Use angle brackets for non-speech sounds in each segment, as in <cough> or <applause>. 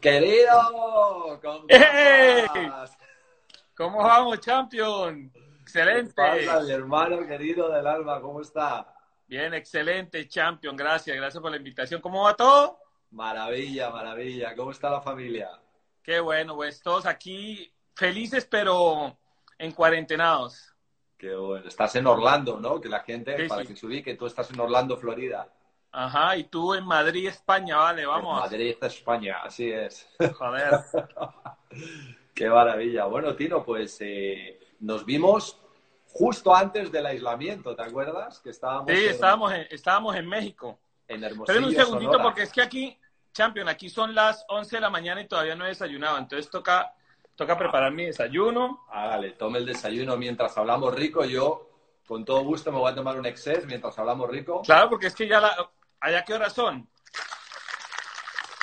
Querido, ¿cómo, ¿Cómo vamos, champion? Excelente. mi hermano querido del alma? ¿Cómo está? Bien, excelente, champion. Gracias, gracias por la invitación. ¿Cómo va todo? Maravilla, maravilla. ¿Cómo está la familia? Qué bueno, pues todos aquí felices, pero en cuarentenados. Bueno. Estás en Orlando, ¿no? Que la gente, para que se ubique, tú estás en Orlando, Florida. Ajá, y tú en Madrid, España, vale, vamos. En Madrid, España, así es. Joder. <laughs> Qué maravilla. Bueno, Tino, pues eh, nos vimos justo antes del aislamiento, ¿te acuerdas? Que estábamos sí, estábamos, en, estábamos en México. En Hermosillo, Pero un segundito, porque es que aquí, Champion, aquí son las 11 de la mañana y todavía no he desayunado, entonces toca, toca preparar mi desayuno. Hágale, tome el desayuno mientras hablamos rico. Yo, con todo gusto, me voy a tomar un excess mientras hablamos rico. Claro, porque es que ya la... ¿Allá qué horas son?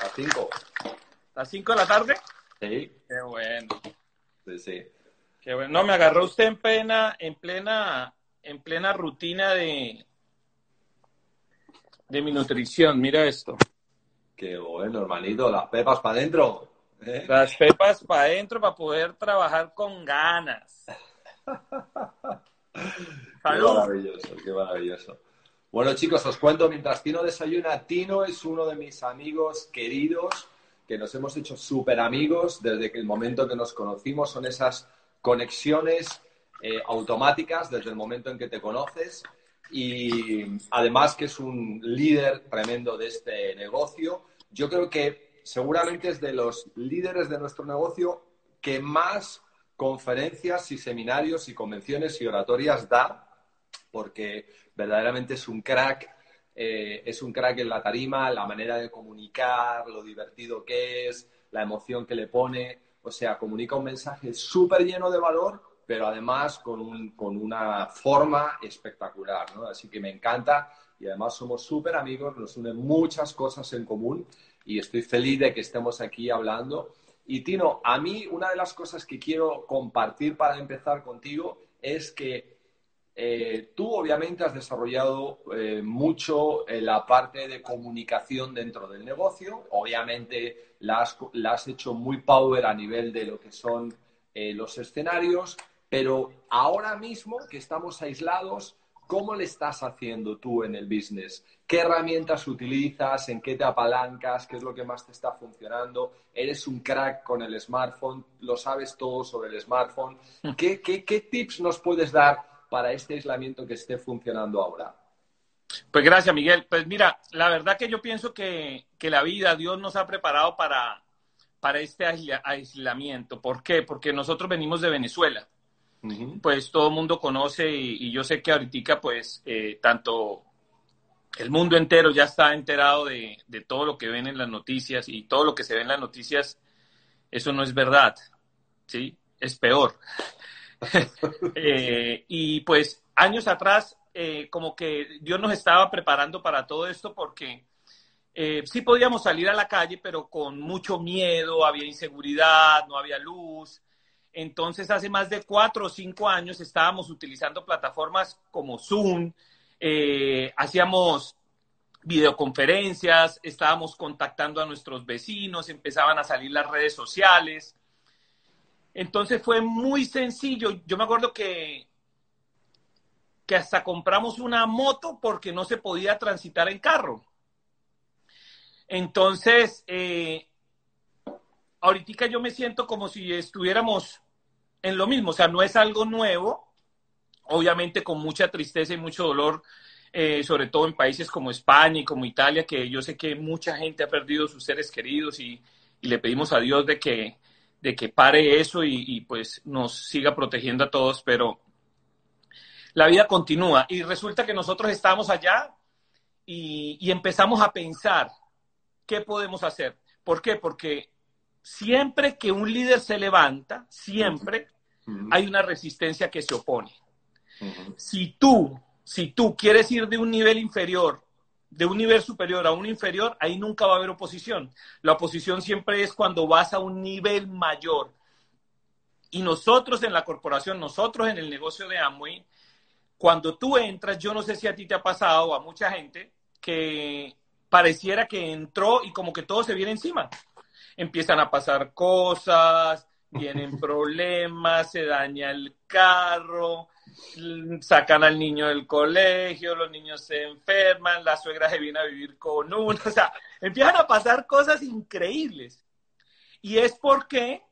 Las 5. ¿Las 5 de la tarde? Sí. Qué bueno. Sí, sí. Qué bueno. No, me agarró usted en plena, en plena, en plena rutina de, de mi nutrición. Mira esto. Qué bueno, hermanito. Las pepas para adentro. ¿Eh? Las pepas para adentro para poder trabajar con ganas. <laughs> qué maravilloso, qué maravilloso. Bueno, chicos, os cuento mientras Tino desayuna. Tino es uno de mis amigos queridos que nos hemos hecho súper amigos desde que el momento que nos conocimos. Son esas conexiones eh, automáticas desde el momento en que te conoces. Y además que es un líder tremendo de este negocio. Yo creo que seguramente es de los líderes de nuestro negocio que más conferencias y seminarios y convenciones y oratorias da, porque verdaderamente es un crack, eh, es un crack en la tarima, la manera de comunicar, lo divertido que es, la emoción que le pone, o sea, comunica un mensaje súper lleno de valor, pero además con, un, con una forma espectacular. Así que me encanta y además somos súper amigos, nos unen muchas cosas en común y estoy feliz de que estemos aquí hablando. Y Tino, a mí una de las cosas que quiero compartir para empezar contigo es que eh, tú obviamente has desarrollado eh, mucho la parte de comunicación dentro del negocio. Obviamente la has, hecho muy power a nivel de lo que son eh, los escenarios, pero ahora mismo que estamos aislados, ¿cómo le estás haciendo tú en el business? ¿Qué herramientas utilizas? ¿En qué te apalancas? ¿Qué es lo que más te está funcionando? ¿Eres un crack con el smartphone? ¿Lo sabes todo sobre el smartphone? Mm. ¿Qué, qué, qué tips nos puedes dar para este aislamiento que esté funcionando ahora? Pues gracias, Miguel. Pues mira, la verdad que yo pienso que, la vida, Dios nos ha preparado para, para este aislamiento. ¿Por qué? Porque nosotros venimos de Venezuela. Pues todo el mundo conoce y, yo sé que ahorita pues eh, tanto el mundo entero ya está enterado de, todo lo que ven en las noticias y todo lo que se ve en las noticias, eso no es verdad, ¿sí? Es peor. <laughs> Eh, y pues años atrás, eh, como que Dios nos estaba preparando para todo esto porque eh, sí podíamos salir a la calle, pero con mucho miedo, había inseguridad, no había luz. Entonces, hace más de cuatro o cinco años estábamos utilizando plataformas como Zoom, hacíamos videoconferencias, estábamos contactando a nuestros vecinos, empezaban a salir las redes sociales. Entonces fue muy sencillo. Yo me acuerdo que, que hasta compramos una moto porque no se podía transitar en carro. Entonces, eh, ahorita yo me siento como si estuviéramos en lo mismo, o sea, no es algo nuevo, obviamente con mucha tristeza y mucho dolor, eh, sobre todo en países como España y como Italia, que yo sé que mucha gente ha perdido sus seres queridos y le pedimos a Dios de que de que pare eso y, pues nos siga protegiendo a todos, pero la vida continúa y resulta que nosotros estamos allá y, empezamos a pensar qué podemos hacer. ¿Por qué? Porque siempre que un líder se levanta, siempre hay una resistencia que se opone. Si tú, si tú quieres ir de un nivel inferior de un nivel superior a un inferior, ahí nunca va a haber oposición. La oposición siempre es cuando vas a un nivel mayor. Y nosotros en la corporación, nosotros en el negocio de Amway, cuando tú entras, yo no sé si a ti te ha pasado o a mucha gente que pareciera que entró y como que todo se viene encima. Empiezan a pasar cosas, vienen <laughs> problemas, se daña el carro, sacan al niño del colegio, los niños se enferman, la suegra se viene a vivir con uno, o sea, <laughs> empiezan a pasar cosas increíbles. Y es porque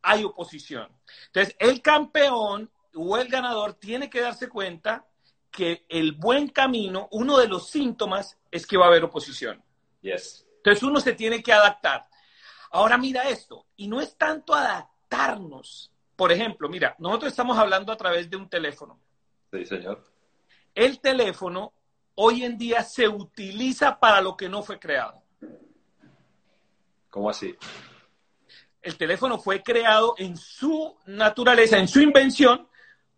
hay oposición. Entonces, el campeón o el ganador tiene que darse cuenta que el buen camino, uno de los síntomas es que va a haber oposición. Yes. Entonces uno se tiene que adaptar. Ahora mira esto, y no es tanto adaptarnos. Por ejemplo, mira, nosotros estamos hablando a través de un teléfono. Sí, señor. El teléfono hoy en día se utiliza para lo que no fue creado. ¿Cómo así? El teléfono fue creado en su naturaleza, en su invención,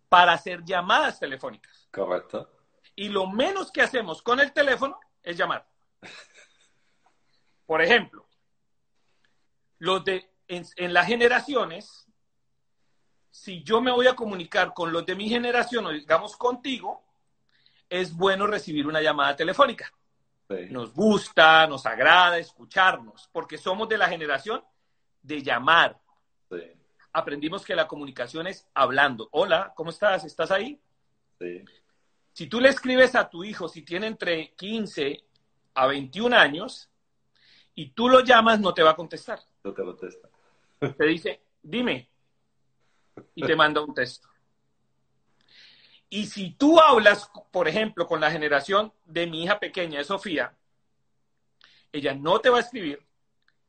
para hacer llamadas telefónicas. Correcto. Y lo menos que hacemos con el teléfono es llamar. Por ejemplo, los de en, en, las generaciones, si yo me voy a comunicar con los de mi generación, o digamos contigo, es bueno recibir una llamada telefónica. Sí. Nos gusta, nos agrada escucharnos, porque somos de la generación de llamar. Sí. Aprendimos que la comunicación es hablando. Hola, ¿cómo estás? ¿Estás ahí? Sí. Si tú le escribes a tu hijo, si tiene entre 15 a 21 años, y tú lo llamas, no te va a contestar. No te contesta. Te dice, dime, y te manda un texto. Y si tú hablas, por ejemplo, con la generación de mi hija pequeña, de Sofía, ella no te va a escribir,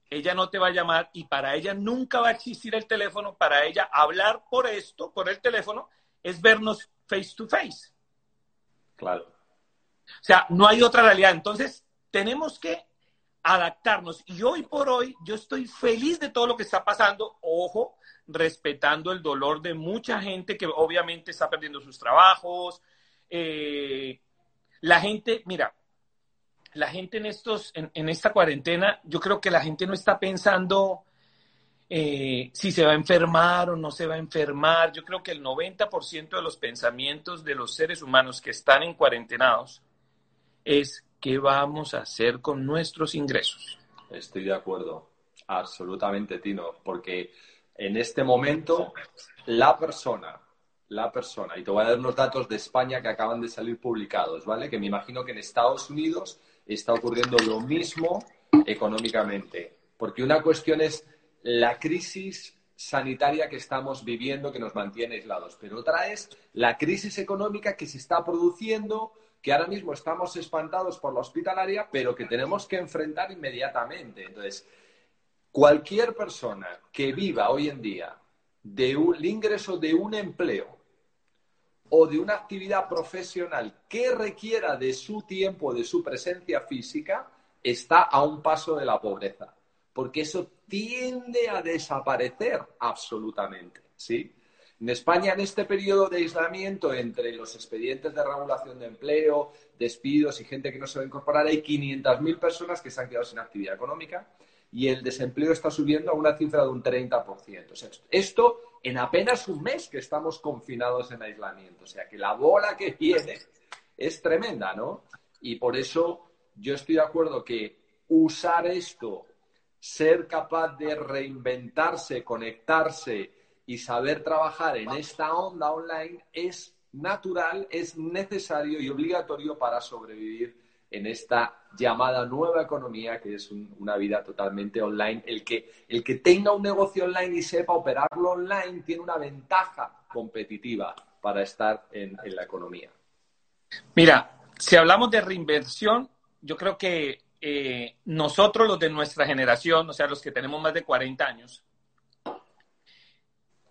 ella no te va a llamar y para ella nunca va a existir el teléfono, para ella hablar por esto, por el teléfono, es vernos face to face. Claro. O sea, no hay otra realidad. Entonces, tenemos que adaptarnos. Y hoy por hoy, yo estoy feliz de todo lo que está pasando. Ojo, respetando el dolor de mucha gente que obviamente está perdiendo sus trabajos. Eh, la gente, mira, la gente en, estos, en, esta cuarentena, yo creo que la gente no está pensando eh, si se va a enfermar o no se va a enfermar. Yo creo que el 90% de los pensamientos de los seres humanos que están en cuarentenados es qué vamos a hacer con nuestros ingresos. Estoy de acuerdo, absolutamente, Tino, porque en este momento la persona, la persona, y te voy a dar unos datos de España que acaban de salir publicados, ¿vale? Que me imagino que en Estados Unidos está ocurriendo lo mismo económicamente, porque una cuestión es la crisis sanitaria que estamos viviendo que nos mantiene aislados, pero otra es la crisis económica que se está produciendo que ahora mismo estamos espantados por la hospitalaria, pero que tenemos que enfrentar inmediatamente. Entonces, cualquier persona que viva hoy en día del ingreso de un empleo o de una actividad profesional que requiera de su tiempo, de su presencia física, está a un paso de la pobreza, porque eso tiende a desaparecer absolutamente, ¿sí? En España, en este periodo de aislamiento entre los expedientes de regulación de empleo, despidos y gente que no se va a incorporar, hay 500.000 personas que se han quedado sin actividad económica y el desempleo está subiendo a una cifra de un 30%. O sea, esto en apenas un mes que estamos confinados en aislamiento. O sea, que la bola que viene es tremenda, ¿no? Y por eso yo estoy de acuerdo que usar esto, ser capaz de reinventarse, conectarse, y saber trabajar en esta onda online es natural, es necesario y obligatorio para sobrevivir en esta llamada nueva economía que es un, una vida totalmente online. El que, el que tenga un negocio online y sepa operarlo online tiene una ventaja competitiva para estar en, en la economía. Mira, si hablamos de reinversión, yo creo que eh, nosotros los de nuestra generación, o sea, los que tenemos más de 40 años,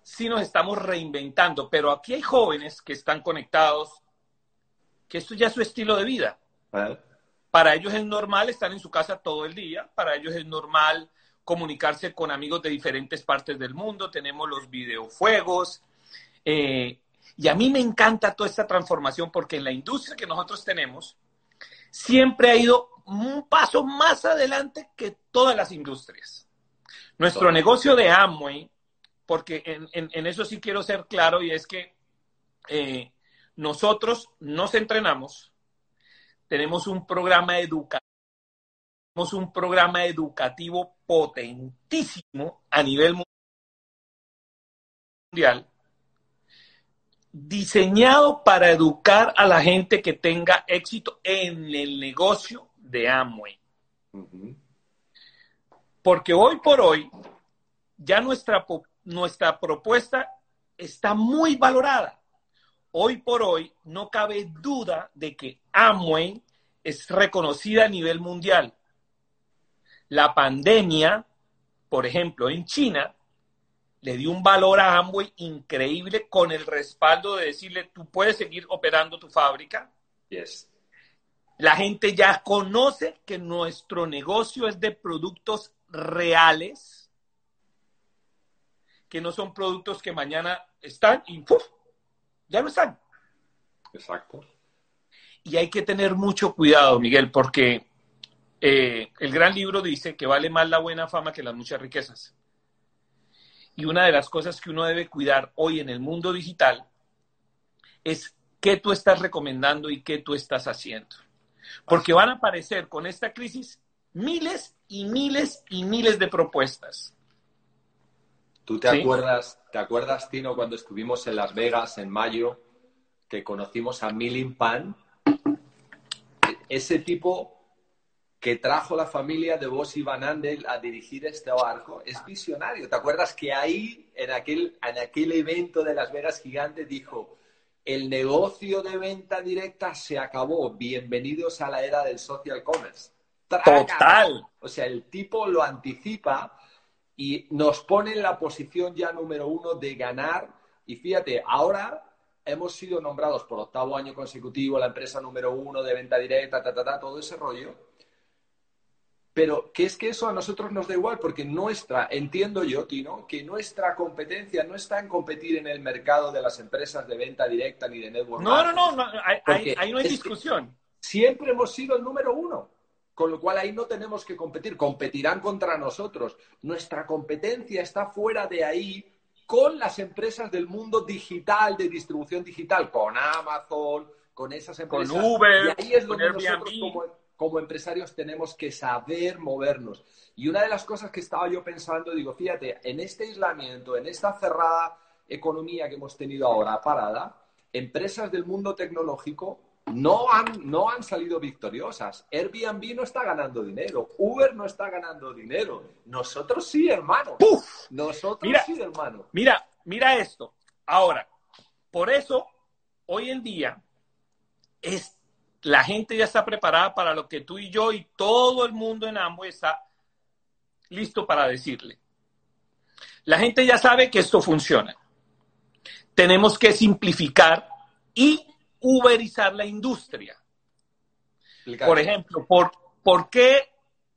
sí nos estamos reinventando, pero aquí hay jóvenes que están conectados, que esto ya es su estilo de vida. ¿Eh? Para ellos es normal estar en su casa todo el día, para ellos es normal comunicarse con amigos de diferentes partes del mundo, tenemos los videojuegos, eh, y a mí me encanta toda esta transformación porque en la industria que nosotros tenemos siempre ha ido un paso más adelante que todas las industrias. Nuestro negocio de Amway porque en, en, en, eso sí quiero ser claro y es que eh, nosotros nos entrenamos, tenemos un programa educativo, tenemos un programa educativo potentísimo a nivel mundial, diseñado para educar a la gente que tenga éxito en el negocio de Amway. Porque hoy por hoy, ya nuestra, nuestra propuesta está muy valorada. Hoy por hoy no cabe duda de que Amway es reconocida a nivel mundial. La pandemia, por ejemplo, en China, le dio un valor a Amway increíble con el respaldo de decirle, tú puedes seguir operando tu fábrica. Yes. La gente ya conoce que nuestro negocio es de productos reales, que no son productos que mañana están y ¡puf! ya no están. Exacto. Y hay que tener mucho cuidado, Miguel, porque eh, el gran libro dice que vale más la buena fama que las muchas riquezas. Y una de las cosas que uno debe cuidar hoy en el mundo digital es qué tú estás recomendando y qué tú estás haciendo. Porque van a aparecer con esta crisis miles y miles y miles de propuestas. ¿Tú te acuerdas, te acuerdas, Tino, cuando estuvimos en Las Vegas en mayo, que conocimos a Milling Pan? Ese tipo que trajo la familia de Boss y Van Andel a dirigir este barco es visionario. ¿Te acuerdas que ahí, en aquel, en aquel evento de Las Vegas gigante, dijo, el negocio de venta directa se acabó, bienvenidos a la era del social commerce? Total. O sea, el tipo lo anticipa y nos pone en la posición ya número uno de ganar. Y fíjate, ahora hemos sido nombrados por octavo año consecutivo la empresa número uno de venta directa, ta, ta, ta, todo ese rollo. Pero que es que eso a nosotros nos da igual, porque nuestra, entiendo yo, Tino, que nuestra competencia no está en competir en el mercado de las empresas de venta directa ni de network. No, no, no, no ahí, ahí, no hay discusión. Siempre hemos sido el número uno. Con lo cual ahí no tenemos que competir, competirán contra nosotros. Nuestra competencia está fuera de ahí con las empresas del mundo digital, de distribución digital, con Amazon, con esas empresas. Con Uber, y ahí es donde nosotros como, como, empresarios tenemos que saber movernos. Y una de las cosas que estaba yo pensando, digo, fíjate, en este aislamiento, en esta cerrada economía que hemos tenido ahora parada, empresas del mundo tecnológico no han, no han salido victoriosas. Airbnb no está ganando dinero. Uber no está ganando dinero. Nosotros sí, hermano. Nosotros sí, hermano. Mira, mira esto. Ahora, por eso, hoy en día, es, la gente ya está preparada para lo que tú y yo y todo el mundo en ambos está listo para decirle. La gente ya sabe que esto funciona. Tenemos que simplificar y uberizar la industria. Por ejemplo, ¿por, por, qué,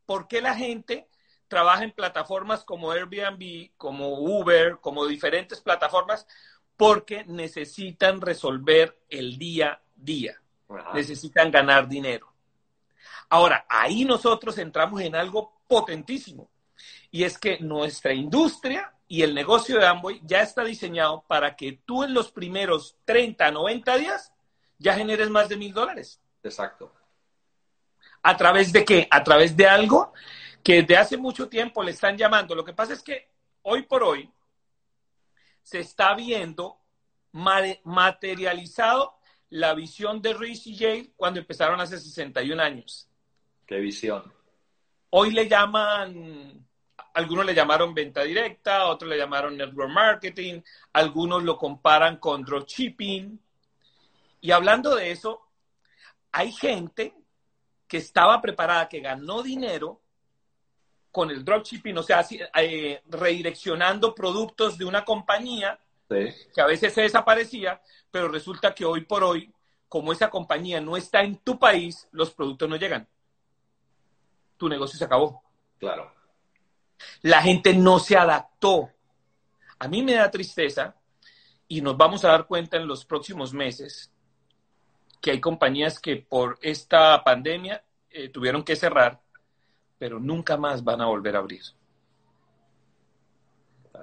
¿por qué la gente trabaja en plataformas como Airbnb, como Uber, como diferentes plataformas? Porque necesitan resolver el día a día. Necesitan ganar dinero. Ahora, ahí nosotros entramos en algo potentísimo. Y es que nuestra industria y el negocio de Amway ya está diseñado para que tú en los primeros 30, 90 días ya generes más de mil dólares. Exacto. ¿A través de qué? A través de algo que desde hace mucho tiempo le están llamando. Lo que pasa es que hoy por hoy se está viendo materializado la visión de Ruiz y Jay cuando empezaron hace 61 años. ¿Qué visión? Hoy le llaman, algunos le llamaron venta directa, otros le llamaron network marketing, algunos lo comparan con dropshipping, y hablando de eso, hay gente que estaba preparada, que ganó dinero con el dropshipping, o sea, eh, redireccionando productos de una compañía que a veces se desaparecía, pero resulta que hoy por hoy, como esa compañía no está en tu país, los productos no llegan. Tu negocio se acabó. Claro. La gente no se adaptó. A mí me da tristeza y nos vamos a dar cuenta en los próximos meses que hay compañías que por esta pandemia eh, tuvieron que cerrar, pero nunca más van a volver a abrir.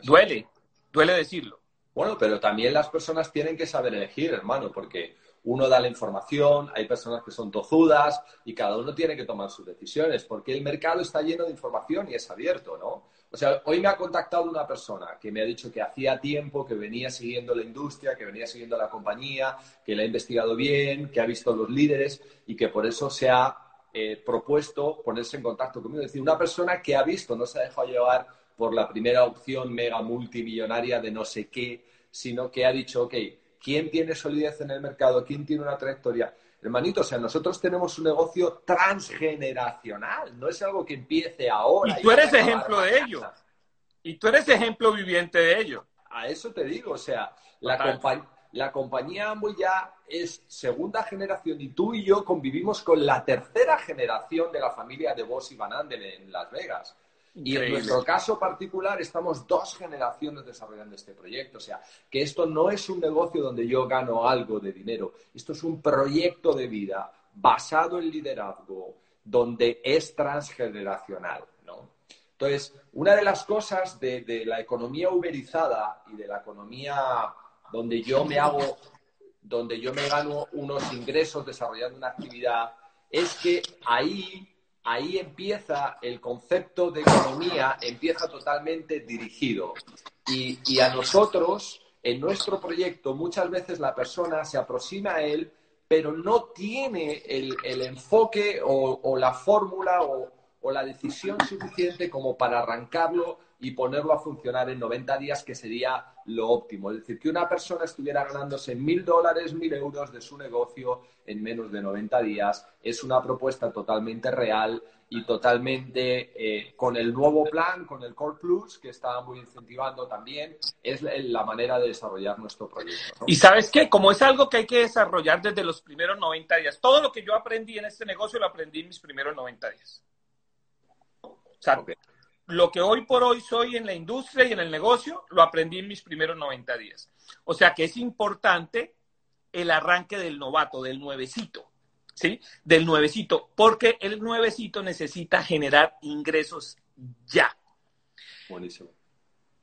Duele, duele decirlo. Bueno, pero también las personas tienen que saber elegir, hermano, porque uno da la información, hay personas que son tozudas y cada uno tiene que tomar sus decisiones, porque el mercado está lleno de información y es abierto, ¿no? O sea, hoy me ha contactado una persona que me ha dicho que hacía tiempo que venía siguiendo la industria, que venía siguiendo la compañía, que la ha investigado bien, que ha visto los líderes y que por eso se ha eh, propuesto ponerse en contacto conmigo. Es decir, una persona que ha visto, no se ha dejado llevar por la primera opción mega multimillonaria de no sé qué, sino que ha dicho, ok, ¿quién tiene solidez en el mercado? ¿Quién tiene una trayectoria? Hermanito, o sea, nosotros tenemos un negocio transgeneracional, no es algo que empiece ahora. Y tú eres ejemplo de ello. Y tú eres ejemplo viviente de ello. A eso te digo, o sea, la, la compañía Amway ya es segunda generación y tú y yo convivimos con la tercera generación de la familia de Boss y Van Anden en Las Vegas. Y en nuestro caso particular estamos dos generaciones desarrollando este proyecto. O sea, que esto no es un negocio donde yo gano algo de dinero. Esto es un proyecto de vida basado en liderazgo, donde es transgeneracional. ¿no? Entonces, una de las cosas de, de la economía uberizada y de la economía donde yo me hago, donde yo me gano unos ingresos desarrollando una actividad, es que ahí ahí empieza el concepto de economía, empieza totalmente dirigido. Y, a nosotros, en nuestro proyecto, muchas veces la persona se aproxima a él, pero no tiene el, enfoque o, la fórmula o, o la decisión suficiente como para arrancarlo y ponerlo a funcionar en 90 días, que sería lo óptimo. Es decir, que una persona estuviera ganándose mil dólares, mil euros de su negocio en menos de 90 días, es una propuesta totalmente real y totalmente eh, con el nuevo plan, con el Core Plus, que está muy incentivando también, es la manera de desarrollar nuestro proyecto. Y sabes qué, como es algo que hay que desarrollar desde los primeros 90 días, todo lo que yo aprendí en este negocio lo aprendí en mis primeros 90 días. O sea, lo que hoy por hoy soy en la industria y en el negocio, lo aprendí en mis primeros 90 días. O sea que es importante el arranque del novato, del nuevecito, ¿sí? Del nuevecito, porque el nuevecito necesita generar ingresos ya. Buenísimo.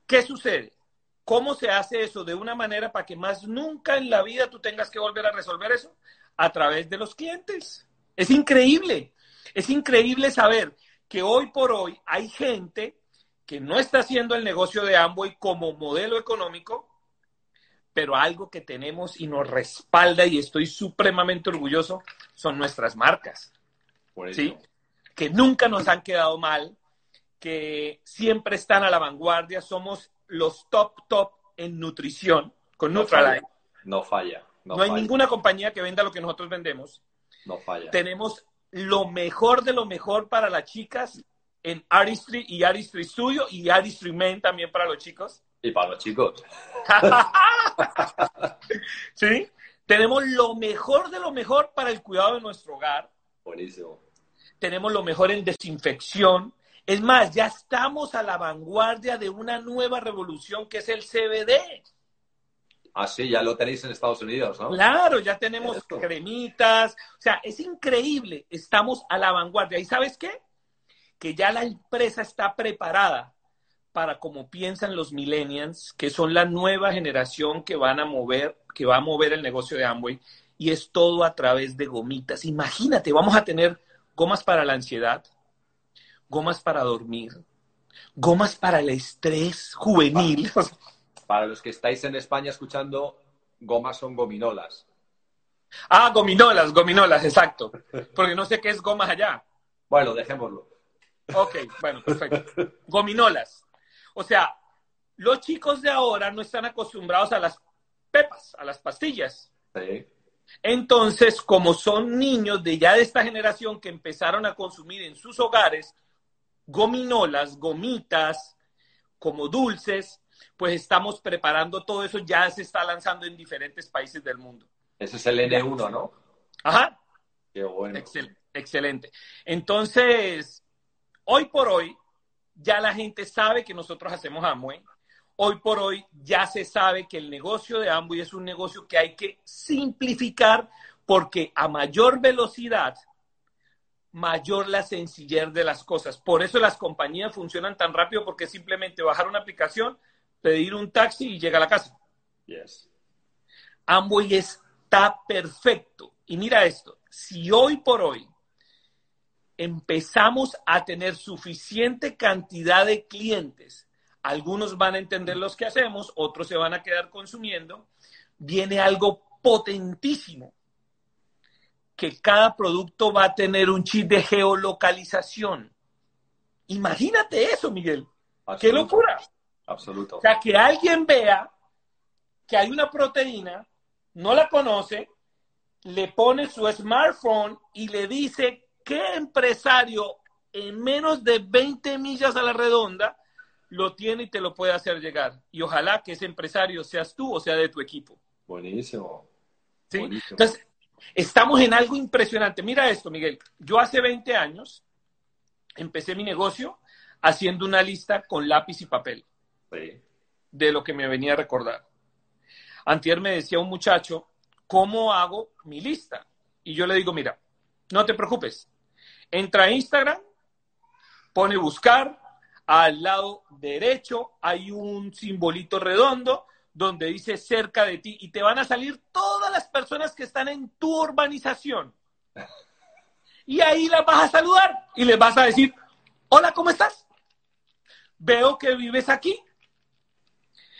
¿Qué sucede? ¿Cómo se hace eso de una manera para que más nunca en la vida tú tengas que volver a resolver eso? A través de los clientes. Es increíble. Es increíble saber que hoy por hoy hay gente que no está haciendo el negocio de Amway como modelo económico, pero algo que tenemos y nos respalda y estoy supremamente orgulloso son nuestras marcas. ¿sí? Que nunca nos han quedado mal, que siempre están a la vanguardia, somos los top, top en nutrición con no Nutraline. No falla. No, hay ninguna compañía que venda lo que nosotros vendemos. No falla. Tenemos lo mejor de lo mejor para las chicas en Artistry y Artistry Studio y Artistry Men también para los chicos. Y para los chicos. <laughs> ¿Sí? Tenemos lo mejor de lo mejor para el cuidado de nuestro hogar. Buenísimo. Tenemos lo mejor en desinfección. Es más, ya estamos a la vanguardia de una nueva revolución que es el CBD. Ah, sí, ya lo tenéis en Estados Unidos, ¿no? Claro, ya tenemos cremitas. O sea, es increíble. Estamos a la vanguardia. ¿Y sabes qué? Que ya la empresa está preparada para como piensan los millennials, que son la nueva generación que van a mover, que va a mover el negocio de Amway, y es todo a través de gomitas. Imagínate, vamos a tener gomas para la ansiedad, gomas para dormir, gomas para el estrés juvenil. <laughs> <laughs> Para los que estáis en España escuchando, gomas son gominolas. Ah, gominolas, gominolas, exacto. Porque no sé qué es gomas allá. Bueno, dejémoslo. Ok, bueno, perfecto. Gominolas. O sea, los chicos de ahora no están acostumbrados a las pepas, a las pastillas. Sí. Entonces, como son niños de ya de esta generación que empezaron a consumir en sus hogares gominolas, gomitas, como dulces, pues estamos preparando todo eso, ya se está lanzando en diferentes países del mundo. Ese es el N1, ¿no? Ajá. Qué bueno. excelente. Entonces, hoy por hoy, ya la gente sabe que nosotros hacemos Amway. Hoy por hoy ya se sabe que el negocio de Amway es un negocio que hay que simplificar porque a mayor velocidad, mayor la sencillez de las cosas. Por eso las compañías funcionan tan rápido porque simplemente bajar una aplicación, pedir un taxi y llega a la casa. Yes. Amway es está perfecto. Y mira esto, si hoy por hoy empezamos a tener suficiente cantidad de clientes, algunos van a entender los que hacemos, otros se van a quedar consumiendo, viene algo potentísimo, que cada producto va a tener un chip de geolocalización. Imagínate eso, Miguel. ¡Qué locura! Absoluto. O sea, que alguien vea que hay una proteína, no la conoce, le pone su smartphone y le dice qué empresario en menos de 20 millas a la redonda lo tiene y te lo puede hacer llegar. Y ojalá que ese empresario seas tú o sea de tu equipo. Buenísimo. ¿Sí? Entonces, estamos en algo impresionante. Mira esto, Miguel. Yo hace 20 años empecé mi negocio haciendo una lista con lápiz y papel sí. de lo que me venía a recordar. Antier me decía un muchacho, ¿cómo hago mi lista? Y yo le digo, mira, no te preocupes, entra a Instagram, pone buscar, al lado derecho hay un simbolito redondo donde dice cerca de ti y te van a salir todas las personas que están en tu urbanización. Y ahí las vas a saludar y les vas a decir, hola, ¿cómo estás? Veo que vives aquí.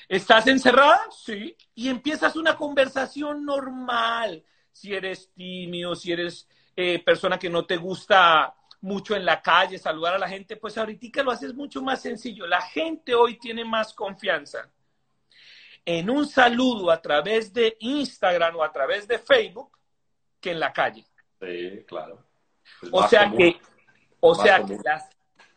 ¿Estás encerrada? Sí. Y empiezas una conversación normal. Si eres tímido, si eres eh, persona que no te gusta mucho en la calle, saludar a la gente, pues ahorita lo haces mucho más sencillo. La gente hoy tiene más confianza en un saludo a través de Instagram o a través de Facebook que en la calle. Sí, claro. O sea común. que, o más sea común. que las,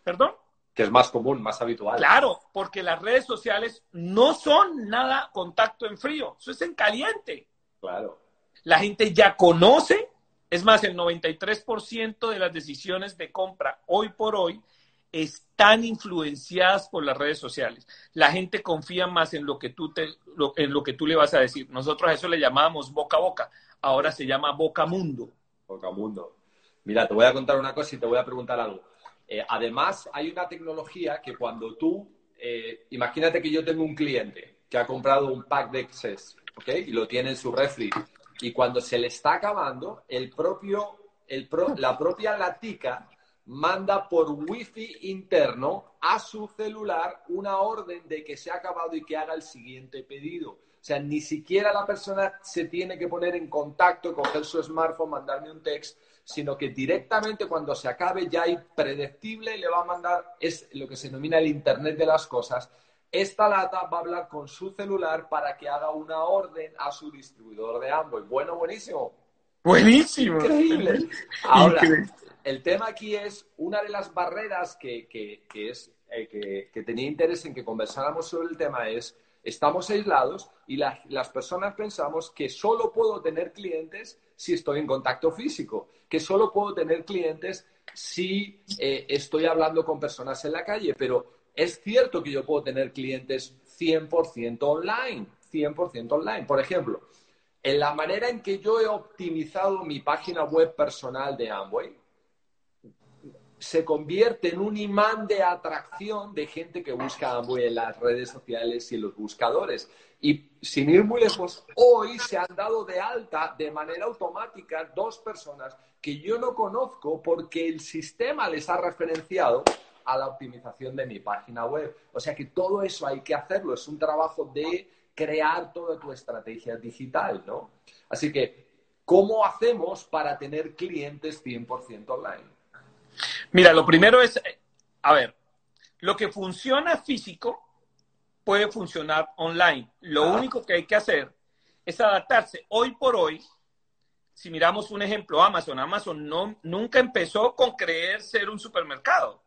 perdón. Que es más común, más habitual. Claro, porque las redes sociales no son nada contacto en frío, eso es en caliente. Claro. La gente ya conoce es más, el 93% de las decisiones de compra hoy por hoy están influenciadas por las redes sociales. La gente confía más en lo que tú, te, lo, en lo que tú le vas a decir. Nosotros a eso le llamábamos boca a boca. Ahora se llama boca mundo. Boca mundo. Mira, te voy a contar una cosa y te voy a preguntar algo. Eh, además, hay una tecnología que cuando tú, eh, imagínate que yo tengo un cliente que ha comprado un pack de Excess, ¿ok? Y lo tiene en su refri y cuando se le está acabando, el propio, el pro, la propia latica manda por wifi interno a su celular una orden de que se ha acabado y que haga el siguiente pedido. O sea, ni siquiera la persona se tiene que poner en contacto, coger su smartphone, mandarme un text, sino que directamente cuando se acabe ya hay predictible le va a mandar, es lo que se denomina el Internet de las Cosas, esta lata va a hablar con su celular para que haga una orden a su distribuidor de Amway. Bueno, buenísimo. Buenísimo. Increíble. <laughs> Ahora, Increíble. el tema aquí es una de las barreras que, que, que es, eh, que, que, tenía interés en que conversáramos sobre el tema es, estamos aislados y la, las personas pensamos que solo puedo tener clientes si estoy en contacto físico, que solo puedo tener clientes si eh, estoy hablando con personas en la calle, pero es cierto que yo puedo tener clientes 100% online, 100% online. Por ejemplo, en la manera en que yo he optimizado mi página web personal de Amway, se convierte en un imán de atracción de gente que busca Amway en las redes sociales y en los buscadores. Y sin ir muy lejos, hoy se han dado de alta de manera automática dos personas que yo no conozco porque el sistema les ha referenciado a la optimización de mi página web. O sea que todo eso hay que hacerlo, es un trabajo de crear toda tu estrategia digital, ¿no? Así que, ¿cómo hacemos para tener clientes 100% online? Mira, lo primero es, a ver, lo que funciona físico puede funcionar online. Lo ah. único que hay que hacer es adaptarse. Hoy por hoy, si miramos un ejemplo, Amazon, Amazon no, nunca empezó con creer ser un supermercado.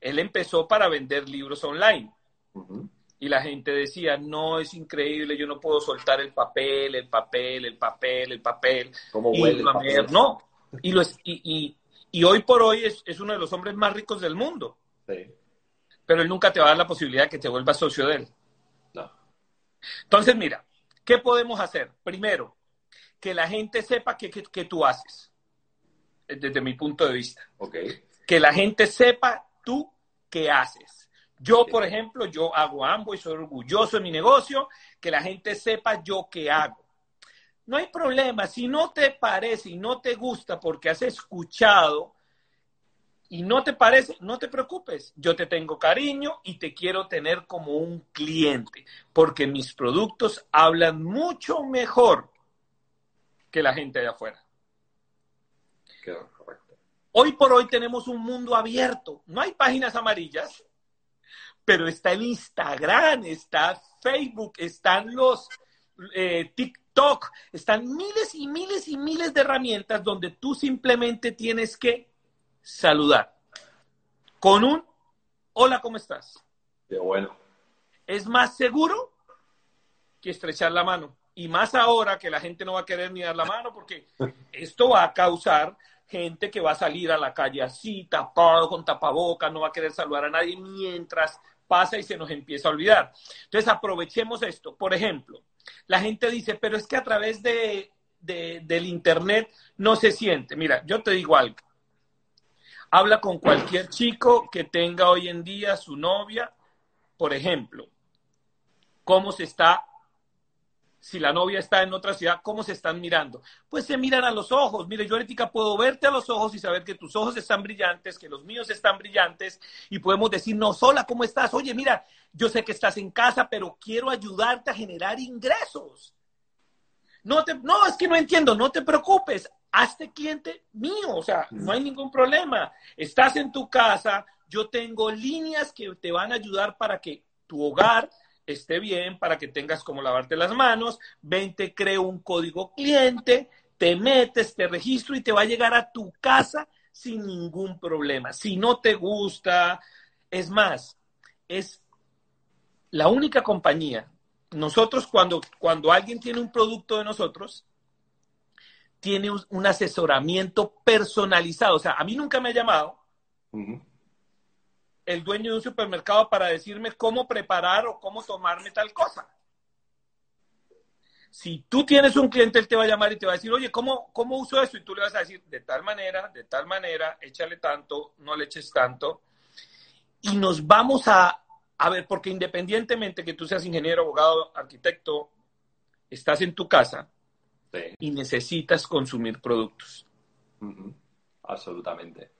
Él empezó para vender libros online. Uh -huh. Y la gente decía, no, es increíble, yo no puedo soltar el papel, el papel, el papel, el papel. ¿Cómo huele el papel? No. Y, lo y, y, hoy por hoy es, es, uno de los hombres más ricos del mundo. Sí. Pero él nunca te va a dar la posibilidad de que te vuelvas socio de él. No. Entonces, mira, ¿qué podemos hacer? Primero, que la gente sepa qué que, que, tú haces, desde mi punto de vista. Okay. Que la gente sepa tú qué haces. Yo, por ejemplo, yo hago ambos y soy orgulloso de mi negocio, que la gente sepa yo qué hago. No hay problema. Si no te parece y no te gusta porque has escuchado y no te parece, no te preocupes. Yo te tengo cariño y te quiero tener como un cliente porque mis productos hablan mucho mejor que la gente de afuera. correcto. Hoy por hoy tenemos un mundo abierto. No hay páginas amarillas, pero está el Instagram, está Facebook, están los eh, TikTok, están miles y miles y miles de herramientas donde tú simplemente tienes que saludar con un hola, ¿cómo estás? Qué bueno. Es más seguro que estrechar la mano. Y más ahora que la gente no va a querer ni dar la mano porque <laughs> esto va a causar gente que va a salir a la calle así, tapado, con tapaboca, no va a querer saludar a nadie mientras pasa y se nos empieza a olvidar. Entonces aprovechemos esto. Por ejemplo, la gente dice, pero es que a través de, del Internet no se siente. Mira, yo te digo algo. Habla con cualquier chico que tenga hoy en día su novia, por ejemplo, cómo se está si la novia está en otra ciudad, ¿cómo se están mirando? Pues se miran a los ojos. Mire, yo ahorita puedo verte a los ojos y saber que tus ojos están brillantes, que los míos están brillantes y podemos decirnos, hola, ¿cómo estás? Oye, mira, yo sé que estás en casa, pero quiero ayudarte a generar ingresos. No, te, no, es que no entiendo, no te preocupes, hazte cliente mío, o sea, no hay ningún problema. Estás en tu casa, yo tengo líneas que te van a ayudar para que tu hogar esté bien, para que tengas como lavarte las manos, ven, te creo un código cliente, te metes, te registro y te va a llegar a tu casa sin ningún problema. Si no te gusta, es más, es la única compañía. Nosotros cuando, cuando alguien tiene un producto de nosotros, tiene un, asesoramiento personalizado. O sea, a mí nunca me ha llamado el dueño de un supermercado para decirme cómo preparar o cómo tomarme tal cosa. Si tú tienes un cliente, él te va a llamar y te va a decir, oye, ¿cómo, cómo uso eso? Y tú le vas a decir, de tal manera, de tal manera, échale tanto, no le eches tanto. Y nos vamos a, a ver, porque independientemente que tú seas ingeniero, abogado, arquitecto, estás en tu casa y necesitas consumir productos. Absolutamente.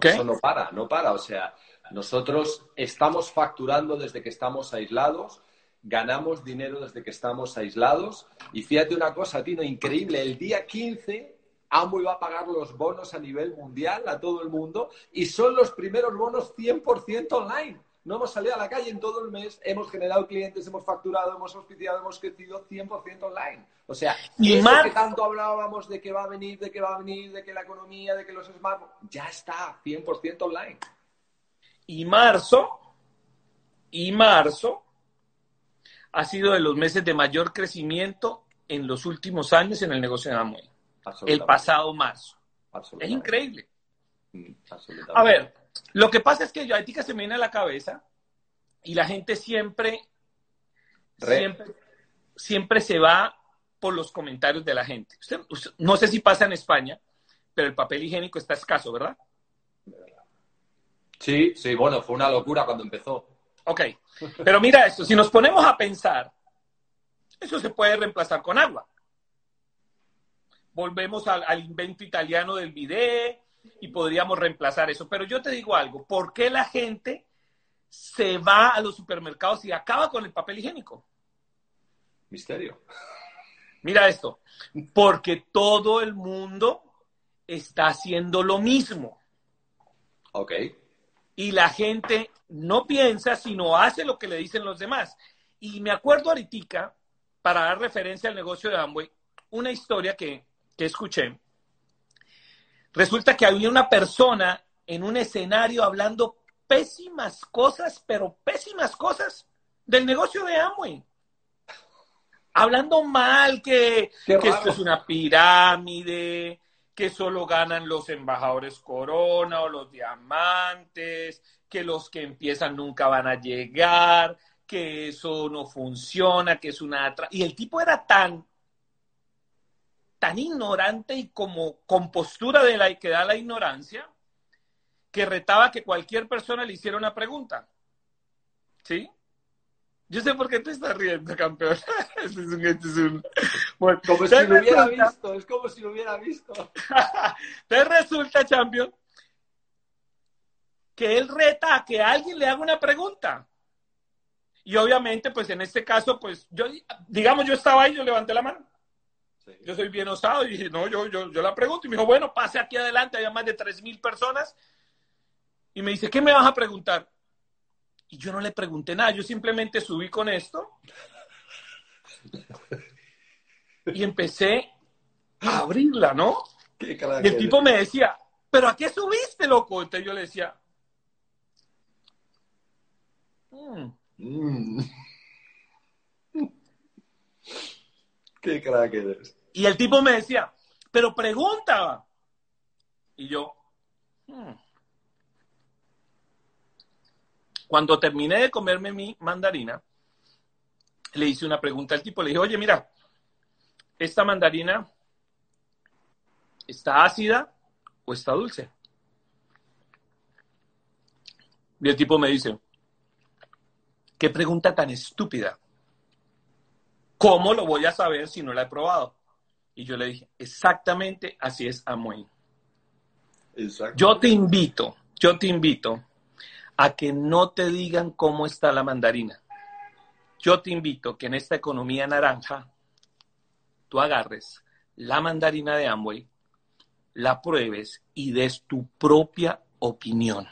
Eso no para, no para. O sea, nosotros estamos facturando desde que estamos aislados, ganamos dinero desde que estamos aislados. Y fíjate una cosa, Tino, increíble. El día 15, Amway va a pagar los bonos a nivel mundial a todo el mundo y son los primeros bonos 100% online. No hemos salido a la calle en todo el mes, hemos generado clientes, hemos facturado, hemos auspiciado, hemos crecido 100% online. O sea, y eso que tanto hablábamos de que va a venir, de que va a venir, de que la economía, de que los smartphones, ya está 100% online. Y marzo, y marzo ha sido de los meses de mayor crecimiento en los últimos años en el negocio de Amway. El pasado marzo. Es increíble. Mm, a ver, lo que pasa es que yo a ti que se me viene a la cabeza y la gente siempre, siempre, siempre se va por los comentarios de la gente. no sé si pasa en España, pero el papel higiénico está escaso, ¿verdad? Sí, sí, bueno, fue una locura cuando empezó. Ok, pero mira esto, si nos ponemos a pensar, eso se puede reemplazar con agua. Volvemos al, al invento italiano del bidet, y podríamos reemplazar eso. Pero yo te digo algo, ¿por qué la gente se va a los supermercados y acaba con el papel higiénico? Misterio. Mira esto, porque todo el mundo está haciendo lo mismo. Ok. Y la gente no piensa, sino hace lo que le dicen los demás. Y me acuerdo ahorita, para dar referencia al negocio de Amway, una historia que, que escuché Resulta que había una persona en un escenario hablando pésimas cosas, pero pésimas cosas del negocio de Amway. Hablando mal que, que esto es una pirámide, que solo ganan los embajadores corona o los diamantes, que los que empiezan nunca van a llegar, que eso no funciona, que es una... Y el tipo era tan tan ignorante y como compostura de la que da la ignorancia, que retaba que cualquier persona le hiciera una pregunta. ¿Sí? Yo sé por qué te estás riendo, campeón. <laughs> Este es un, este es un como si lo hubiera visto, es como si lo hubiera visto. <laughs> Te resulta, champion, que él reta a que alguien le haga una pregunta. Y obviamente, pues en este caso, pues yo, digamos, yo estaba ahí, yo levanté la mano. Yo soy bien osado y dije, no, yo, yo, yo la pregunto. Y me dijo, bueno, pase aquí adelante, hay más de tres mil personas. Y me dice, ¿qué me vas a preguntar? Y yo no le pregunté nada, yo simplemente subí con esto y empecé a abrirla, ¿no? y el tipo me decía, ¿pero a qué subiste, loco? Entonces yo le decía, mm. <laughs> Qué crack eres. Y el tipo me decía, pero pregunta. Y yo, hmm". cuando terminé de comerme mi mandarina, le hice una pregunta al tipo, le dije, oye, mira, esta mandarina está ácida o está dulce. Y el tipo me dice, qué pregunta tan estúpida. ¿Cómo lo voy a saber si no la he probado? Y yo le dije, exactamente así es Amway. Yo te invito, yo te invito a que no te digan cómo está la mandarina. Yo te invito que en esta economía naranja tú agarres la mandarina de Amway, la pruebes y des tu propia opinión,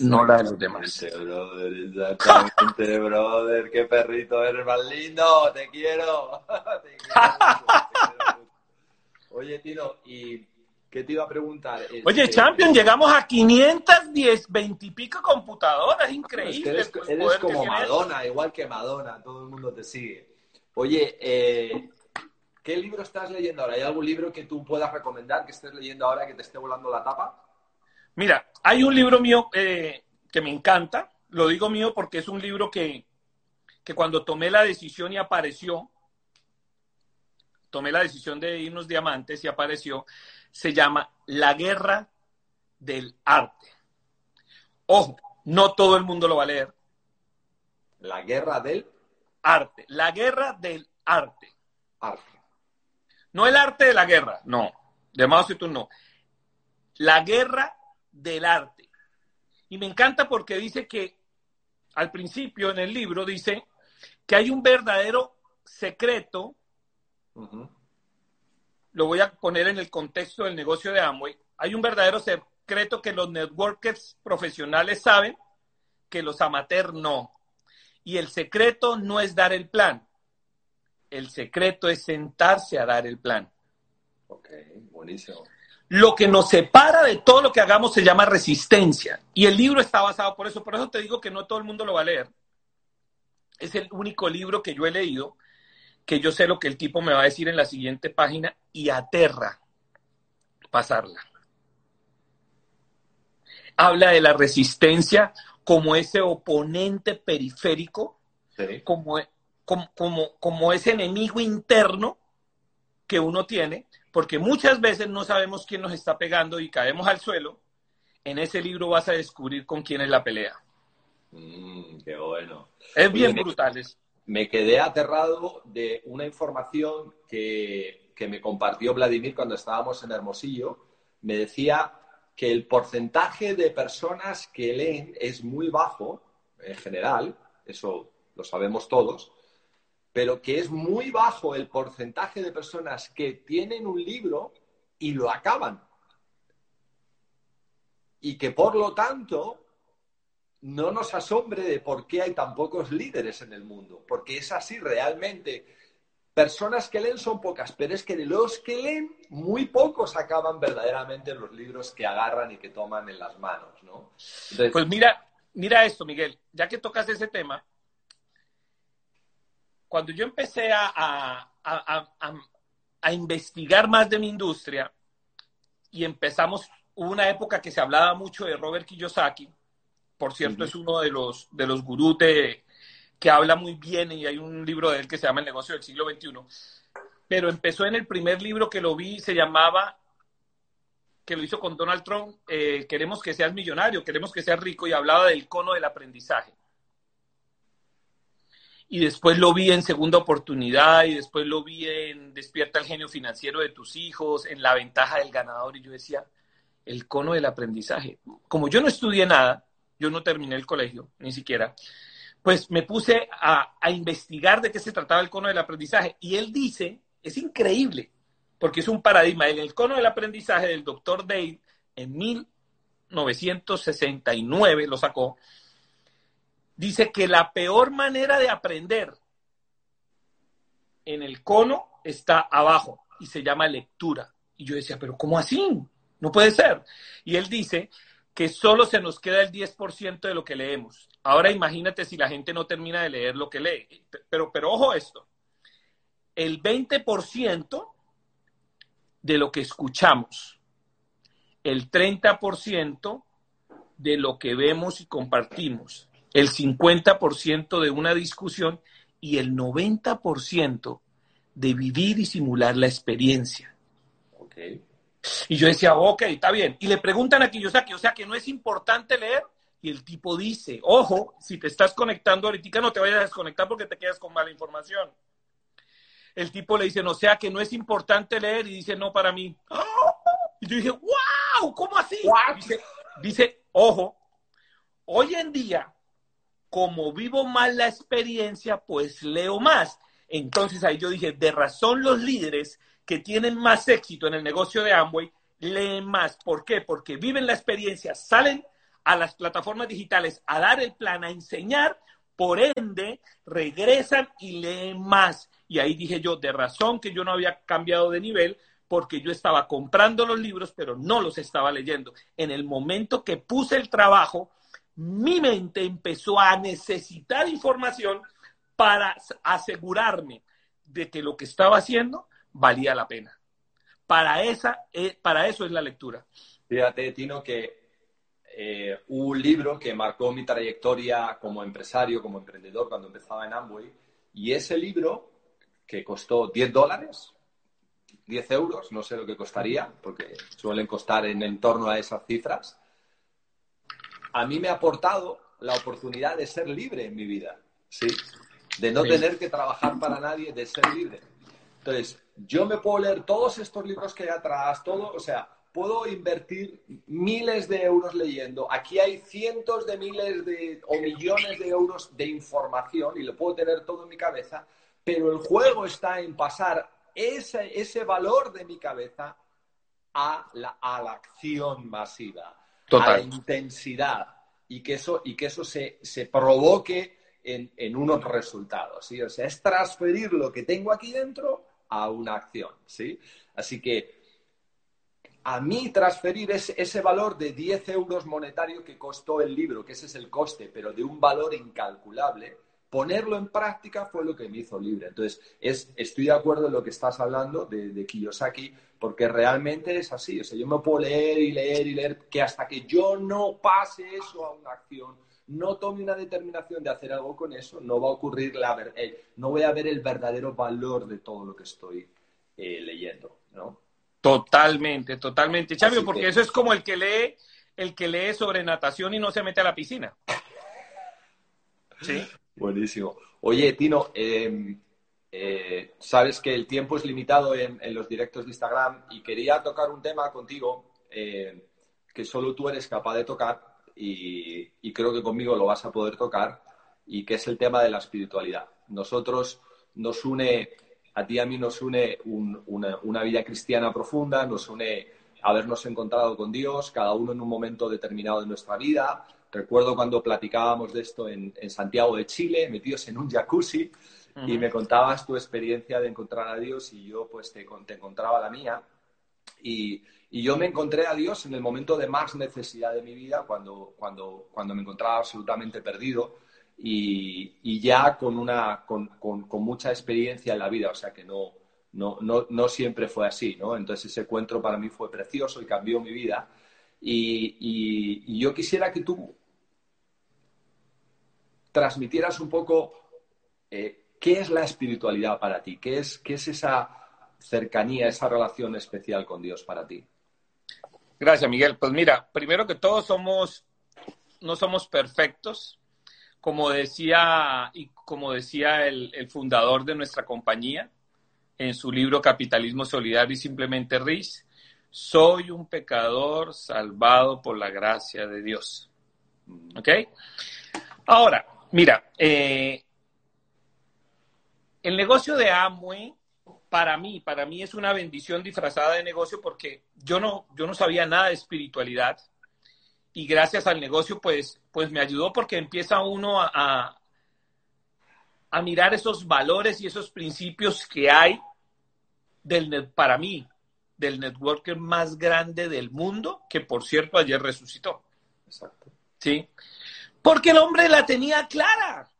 no la de los demás. Brother, exactamente, <laughs> brother, qué perrito eres más lindo, te quiero. <laughs> te quiero Oye, Tino, ¿y ¿Qué te iba a preguntar? Oye, este, Champion, llegamos a 510, 20 y pico computadoras, increíble. Es eres, como Madonna, igual que Madonna, todo el mundo te sigue. Oye, eh, ¿qué libro estás leyendo ahora? ¿Hay algún libro que tú puedas recomendar que estés leyendo ahora que te esté volando la tapa? Mira, hay un libro mío eh, que me encanta, lo digo mío porque es un libro que, que cuando tomé la decisión y apareció, tomé la decisión de irnos diamantes y apareció, se llama La Guerra del Arte. Ojo, no todo el mundo lo va a leer. La Guerra del Arte. La Guerra del Arte. Arte. No el arte de la guerra, no. De Mao Zedong no. La Guerra del Arte. Y me encanta porque dice que al principio en el libro dice que hay un verdadero secreto lo voy a poner en el contexto del negocio de Amway, hay un verdadero secreto que los networkers profesionales saben, que los amateurs no. Y el secreto no es dar el plan. El secreto es sentarse a dar el plan. Ok, buenísimo. Lo que nos separa de todo lo que hagamos se llama resistencia. Y el libro está basado por eso. Por eso te digo que no todo el mundo lo va a leer. Es el único libro que yo he leído que yo sé lo que el tipo me va a decir en la siguiente página y aterra pasarla. Habla de la resistencia como ese oponente periférico, como, como, como, ese enemigo interno que uno tiene, porque muchas veces no sabemos quién nos está pegando y caemos al suelo. En ese libro vas a descubrir con quién es la pelea. Mm, qué bueno. Es bien brutal. eso me quedé aterrado de una información que, me compartió Vladimir cuando estábamos en Hermosillo. Me decía que el porcentaje de personas que leen es muy bajo, en general, eso lo sabemos todos, pero que es muy bajo el porcentaje de personas que tienen un libro y lo acaban. Y que por lo tanto no nos asombre de por qué hay tan pocos líderes en el mundo, porque es así realmente. Personas que leen son pocas, pero es que de los que leen, muy pocos acaban verdaderamente los libros que agarran y que toman en las manos, ¿no? Pues mira, mira esto, Miguel, ya que tocas ese tema, cuando yo empecé a, a investigar más de mi industria y empezamos, una época que se hablaba mucho de Robert Kiyosaki, por cierto, es uno de los, de los gurús que habla muy bien y hay un libro de él que se llama El negocio del siglo XXI. Pero empezó en el primer libro que lo vi, se llamaba, que lo hizo con Donald Trump, eh, Queremos que seas millonario, queremos que seas rico y hablaba del cono del aprendizaje. y después lo vi en segunda oportunidad y después lo vi en Despierta el genio financiero de tus hijos, en la ventaja del ganador y yo decía, el cono del aprendizaje. Como yo no estudié nada, yo no terminé el colegio, ni siquiera, pues me puse a, investigar de qué se trataba el cono del aprendizaje y él dice, es increíble, porque es un paradigma, en el cono del aprendizaje del doctor Dale en 1969 lo sacó, dice que la peor manera de aprender en el cono está abajo y se llama lectura. Y yo decía, pero ¿cómo así? No puede ser. Y él dice que solo se nos queda el 10% de lo que leemos. Ahora imagínate si la gente no termina de leer lo que lee. Pero, pero ojo esto, el 20% de lo que escuchamos, el 30% de lo que vemos y compartimos, el 50% de una discusión y el 90% de vivir y simular la experiencia. Y yo decía, ok, está bien. Y le preguntan a Kiyosaki, o sea que no es importante leer. Y el tipo dice, ojo, si te estás conectando ahorita, no te vayas a desconectar porque te quedas con mala información. El tipo le dice, no, o sea que no es importante leer. Y dice, no, para mí. Y yo dije, wow, ¿cómo así? Dice, dice, ojo, hoy en día como vivo más la experiencia, pues leo más. Entonces ahí yo dije, de razón los líderes que tienen más éxito en el negocio de Amway leen más. ¿Por qué? Porque viven la experiencia, salen a las plataformas digitales a dar el plan, a enseñar, por ende regresan y leen más. Y ahí dije yo, de razón que yo no había cambiado de nivel, porque yo estaba comprando los libros, pero no los estaba leyendo. En el momento que puse el trabajo, mi mente empezó a necesitar información para asegurarme de que lo que estaba haciendo valía la pena. Para, esa, eh, para eso es la lectura. Fíjate, Tino, que eh, un libro que marcó mi trayectoria como empresario, como emprendedor cuando empezaba en Amway, y ese libro, que costó 10 dólares, 10 euros, no sé lo que costaría, porque suelen costar en, en torno a esas cifras, a mí me ha aportado la oportunidad de ser libre en mi vida, ¿sí? De no tener que trabajar para nadie, de ser libre. Entonces, yo me puedo leer todos estos libros que hay atrás, todo, o sea, puedo invertir miles de euros leyendo. Aquí hay cientos de miles de, o millones de euros de información y lo puedo tener todo en mi cabeza, pero el juego está en pasar ese, ese valor de mi cabeza a la, a la acción masiva a la intensidad y que eso, y que eso se, se provoque en, en, unos resultados, ¿sí? O sea, es transferir lo que tengo aquí dentro a una acción, ¿sí? Así que a mí transferir ese, valor de 10 euros monetario que costó el libro, que ese es el coste, pero de un valor incalculable, ponerlo en práctica fue lo que me hizo libre. Entonces, es, estoy de acuerdo en lo que estás hablando de, de, Kiyosaki, porque realmente es así. O sea, yo me puedo leer y leer y leer que hasta que yo no pase eso a una acción, no tome una determinación de hacer algo con eso, no va a ocurrir la eh, no voy a ver el verdadero valor de todo lo que estoy eh, leyendo, ¿no? Totalmente, totalmente, Chavio, porque eso es como el que lee, el que lee sobre natación y no se mete a la piscina. <laughs> Sí. Buenísimo. Oye, Tino, em, eh, sabes que el tiempo es limitado en, los directos de Instagram y quería tocar un tema contigo eh, que solo tú eres capaz de tocar y, creo que conmigo lo vas a poder tocar y que es el tema de la espiritualidad. Nosotros nos une, a ti y a mí nos une una, una vida cristiana profunda, nos une habernos encontrado con Dios, cada uno en un momento determinado de nuestra vida, Recuerdo cuando platicábamos de esto en, Santiago de Chile, metidos en un jacuzzi, y me contabas tu experiencia de encontrar a Dios y yo pues te, encontraba la mía. Y, yo me encontré a Dios en el momento de más necesidad de mi vida, cuando, cuando, cuando me encontraba absolutamente perdido y, ya con, una, con, mucha experiencia en la vida, o sea que no, no, no, no siempre fue así, ¿no? Entonces ese encuentro para mí fue precioso y cambió mi vida. Y, yo quisiera que tú transmitieras un poco eh, qué es la espiritualidad para ti, qué es, qué es esa cercanía, esa relación especial con Dios para ti. Gracias, Miguel. Pues mira, primero que todo somos, no somos perfectos. como decía, y como decía el, fundador de nuestra compañía en su libro Capitalismo Solidario y Simplemente RIS, soy un pecador salvado por la gracia de Dios. ¿Ok? Ahora, mira, eh, el negocio de Amway, para mí, para mí es una bendición disfrazada de negocio porque yo no, yo no sabía nada de espiritualidad y gracias al negocio, pues, pues me ayudó porque empieza uno a, a, mirar esos valores y esos principios que hay del, para mí, del networker más grande del mundo, que por cierto ayer resucitó. Exacto. ¿Sí? Porque el hombre la tenía clara.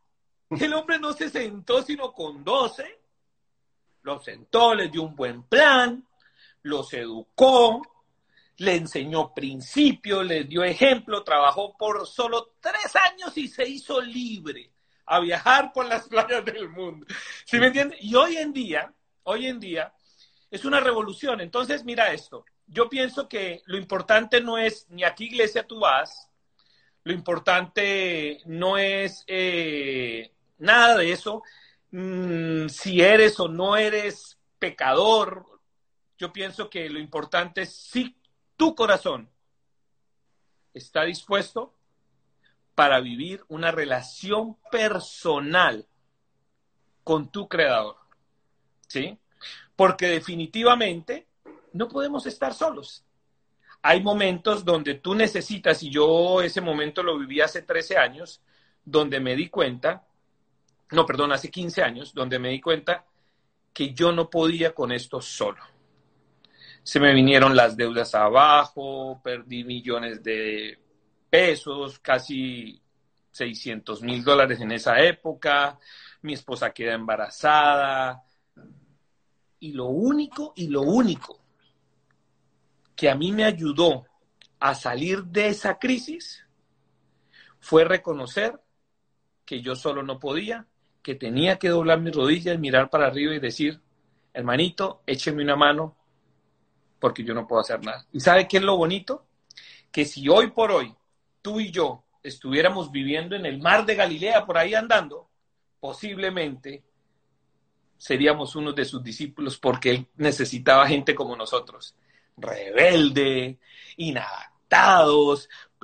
El hombre no se sentó sino con 12, los sentó, les dio un buen plan, los educó, le enseñó principios, les dio ejemplo, trabajó por solo tres años y se hizo libre a viajar por las playas del mundo. ¿Sí me entiendes? Y hoy en día, hoy en día, es una revolución. Entonces, mira esto. Yo pienso que lo importante no es ni a qué iglesia tú vas, lo importante no es eh, nada de eso. Mm, si eres o no eres pecador, yo pienso que lo importante es si tu corazón está dispuesto para vivir una relación personal con tu creador. ¿Sí? Porque definitivamente no podemos estar solos. Hay momentos donde tú necesitas, y yo ese momento lo viví hace 13 años, donde me di cuenta no, perdón, hace 15 años, donde me di cuenta que yo no podía con esto solo. Se me vinieron las deudas abajo, perdí millones de pesos, casi 600 mil dólares en esa época, mi esposa queda embarazada. Y lo único, y lo único que a mí me ayudó a salir de esa crisis fue reconocer que yo solo no podía que tenía que doblar mis rodillas, mirar para arriba y decir, hermanito, écheme una mano porque yo no puedo hacer nada. ¿Y sabe qué es lo bonito? Que si hoy por hoy tú y yo estuviéramos viviendo en el mar de Galilea por ahí andando, posiblemente seríamos unos de sus discípulos porque él necesitaba gente como nosotros, rebelde,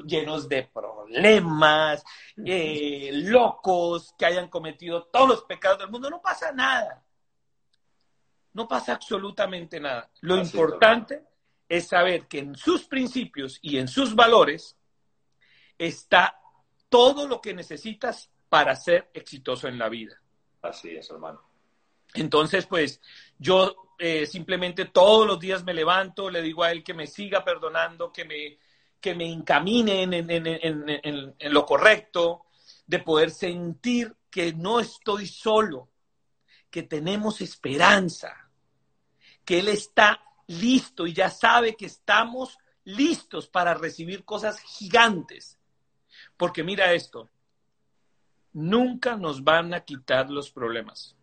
llenos de problemas, eh, locos, que hayan cometido todos los pecados del mundo. No pasa nada. No pasa absolutamente nada. Lo importante es saber que en sus principios y en sus valores está todo lo que necesitas para ser exitoso en la vida. Así es, hermano. Entonces, pues yo eh, simplemente todos los días me levanto, le digo a él que me siga perdonando, que me, que me encaminen en, lo correcto, de poder sentir que no estoy solo, que tenemos esperanza, que Él está listo y ya sabe que estamos listos para recibir cosas gigantes. Porque mira esto, nunca nos van a quitar los problemas.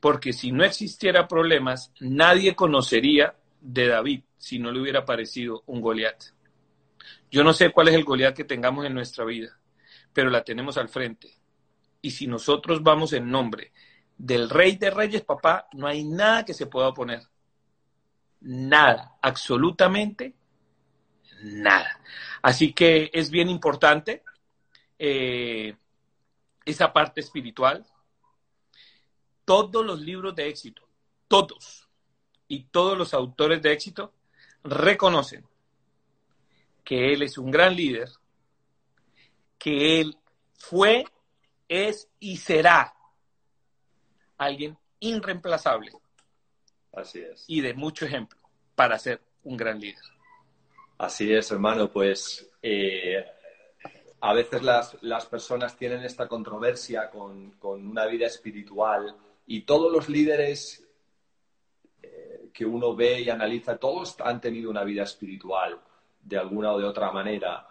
Porque si no existiera problemas, nadie conocería de David si no le hubiera parecido un Goliat. Yo no sé cuál es el Goliat que tengamos en nuestra vida, pero la tenemos al frente. Y si nosotros vamos en nombre del Rey de Reyes, papá, no hay nada que se pueda oponer. Nada, absolutamente nada. Así que es bien importante eh, esa parte espiritual. Todos los libros de éxito, todos, y todos los autores de éxito reconocen que él es un gran líder, que él fue, es y será alguien irreemplazable. Así es. Y de mucho ejemplo para ser un gran líder. Así es, hermano. Pues eh, a veces las, personas tienen esta controversia con, con, una vida espiritual y todos los líderes que uno ve y analiza, todos han tenido una vida espiritual de alguna o de otra manera.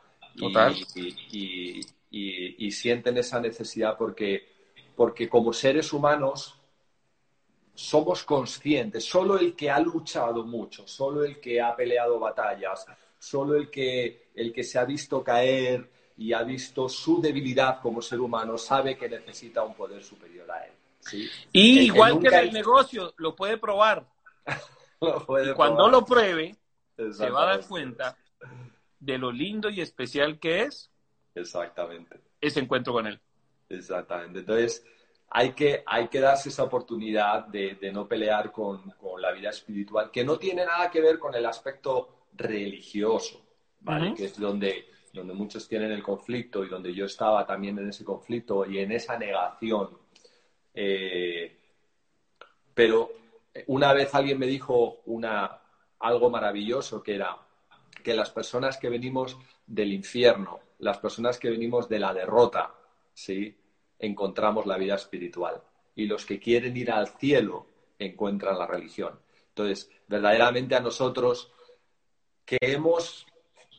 Y, y, sienten esa necesidad porque, porque como seres humanos somos conscientes, solo el que ha luchado mucho, solo el que ha peleado batallas, solo el que, el que se ha visto caer y ha visto su debilidad como ser humano, sabe que necesita un poder superior a él. ¿sí? Y igual que, en el negocio, lo puede probar. <laughs> <laughs> y cuando lo pruebe, se va a dar cuenta de lo lindo y especial que es Exactamente. ese encuentro con él. Exactamente. Entonces, hay que, hay que darse esa oportunidad de, no pelear con, la vida espiritual, que no tiene nada que ver con el aspecto religioso, ¿vale? Que es donde, donde muchos tienen el conflicto y donde yo estaba también en ese conflicto y en esa negación. Eh, pero una vez alguien me dijo una, algo maravilloso que era que las personas que venimos del infierno, las personas que venimos de la derrota, ¿sí? encontramos la vida espiritual. Y los que quieren ir al cielo encuentran la religión. Entonces, verdaderamente a nosotros que hemos,